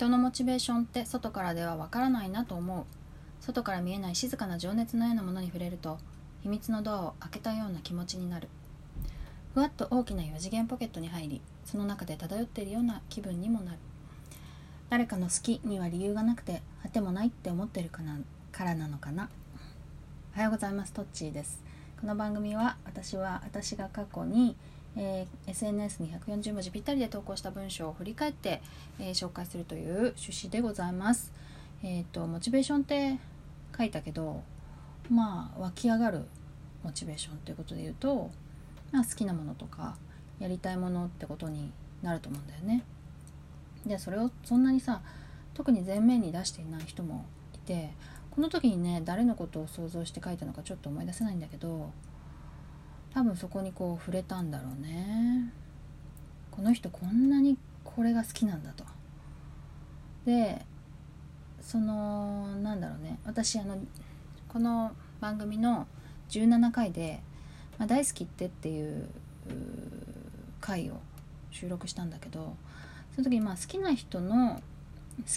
人のモチベーションって外からではわからないなと思う。外から見えない静かな情熱のようなものに触れると秘密のドアを開けたような気持ちになる。ふわっと大きな4次元ポケットに入りその中で漂っているような気分にもなる。誰かの好きには理由がなくて果てもないって思ってるかなからなのかな。おはようございます。トッチーです。この番組は私は私が過去に、えー SNS に140文字ぴったりで投稿した文章を振り返って、えー紹介するという趣旨でございますえっ、とモチベーションって書いたけどまあ湧き上がるモチベーションということで言うと、まあ、好きなものとかやりたいものってことになると思うんだよね。でそれをそんなにさ特に前面に出していない人もいてこの時にね誰のことを想像して書いたのかちょっと思い出せないんだけど多分そこにこう触れたんだろうね。この人こんなにこれが好きなんだと。でそのなんだろうね私あのこの番組の17回で「まあ、大好きって」っていう回を収録したんだけどその時にまあ好きな人の好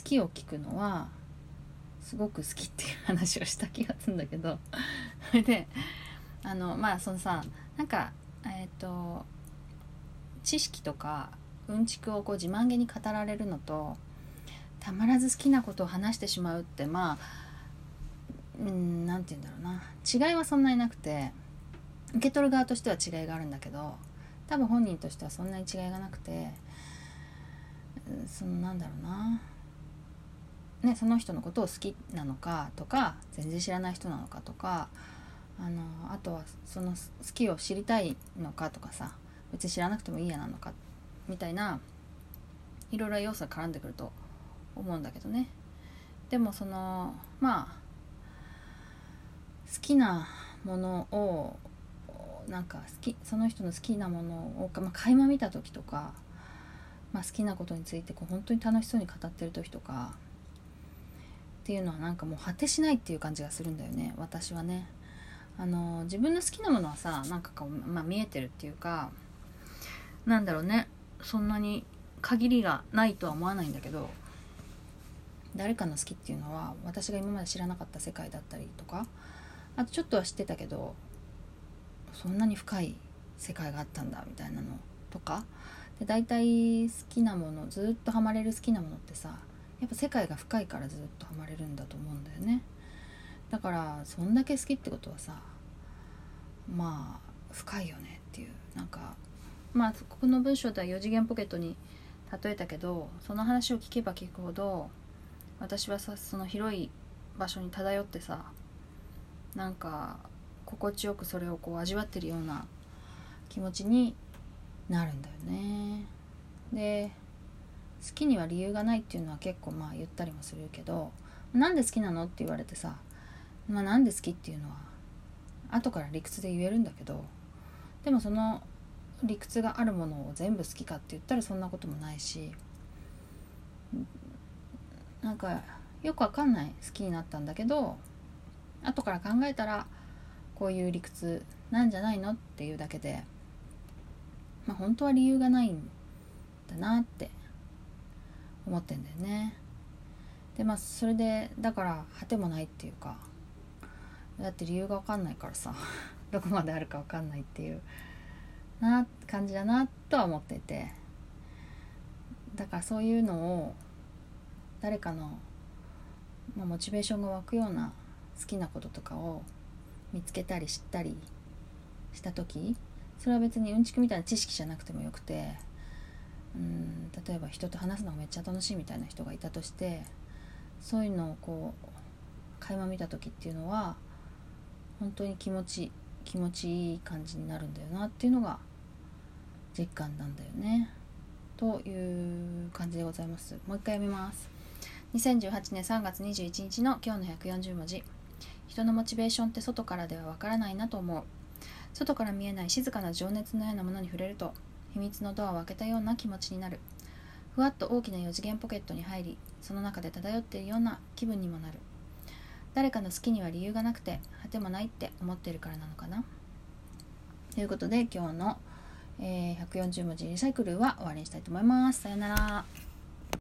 きを聞くのはすごく好きっていう話をした気がするんだけどそれ であのまあそのさなんかえっ、と知識とかうんちくをこう自慢げに語られるのとたまらず好きなことを話してしまうってまあうんなんて言うんだろうな。違いはそんなになくて受け取る側としては違いがあるんだけど多分本人としてはそんなに違いがなくてそのなんだろうな。ねその人のことを好きなのかとか全然知らない人なのかとかとはその好きを知りたいのかとかさ別に知らなくてもいいやなのかみたいないろいろ要素が絡んでくると思うんだけどねでもそのまあ好きなものをなんか好きその人の好きなものを、まあ、垣間見た時とか、まあ、好きなことについてこう本当に楽しそうに語ってる時とかっていうのはなんかもう果てしないっていう感じがするんだよね私はね。あの自分の好きなものはさなんかこう、まあ、見えてるっていうかなんだろうね。そんなに限りがないとは思わないんだけど誰かの好きっていうのは私が今まで知らなかった世界だったりとかあとちょっとは知ってたけどそんなに深い世界があったんだみたいなのとかで大体好きなものずっとハマれる好きなものってさやっぱ世界が深いからずっとハマれるんだと思うんだよね。だからそんだけ好きってことはさまあ深いよねっていうなんかまあここの文章では4次元ポケットに例えたけどその話を聞けば聞くほど私はさその広い場所に漂ってさなんか心地よくそれをこう味わってるような気持ちになるんだよね。で好きには理由がないっていうのは結構まあ言ったりもするけどなんで好きなのって言われてさ、まあ、なんで好きっていうのは後から理屈で言えるんだけどでもその理屈があるものを全部好きかって言ったらそんなこともないしなんかよくわかんない好きになったんだけど後から考えたらこういう理屈なんじゃないのっていうだけでまあ本当は理由がないんだなって思ってんだよね。でまあそれでだから果てもないっていうかだって理由が分かんないからさ どこまであるか分かんないっていうな感じだなとは思ってて。だからそういうのを誰かの、まあ、モチベーションが湧くような好きなこととかを見つけたり知ったりした時それは別にうんちくみたいな知識じゃなくてもよくてうん例えば人と話すのがめっちゃ楽しいみたいな人がいたとしてそういうのをこう垣間見た時っていうのは本当に気持ち気持ちいい感じになるんだよなっていうのが実感なんだよね。という感じでございます。もう一回読みます。2018年3月21日の今日の140文字。人のモチベーションって外からではわからないなと思う。外から見えない静かな情熱のようなものに触れると秘密のドアを開けたような気持ちになる。ふわっと大きな4次元ポケットに入り、その中で漂っているような気分にもなる。誰かの好きには理由がなくて果てもないって思ってるからなのかなということで今日の、えー140文字リサイクルは終わりにしたいと思います。さよなら。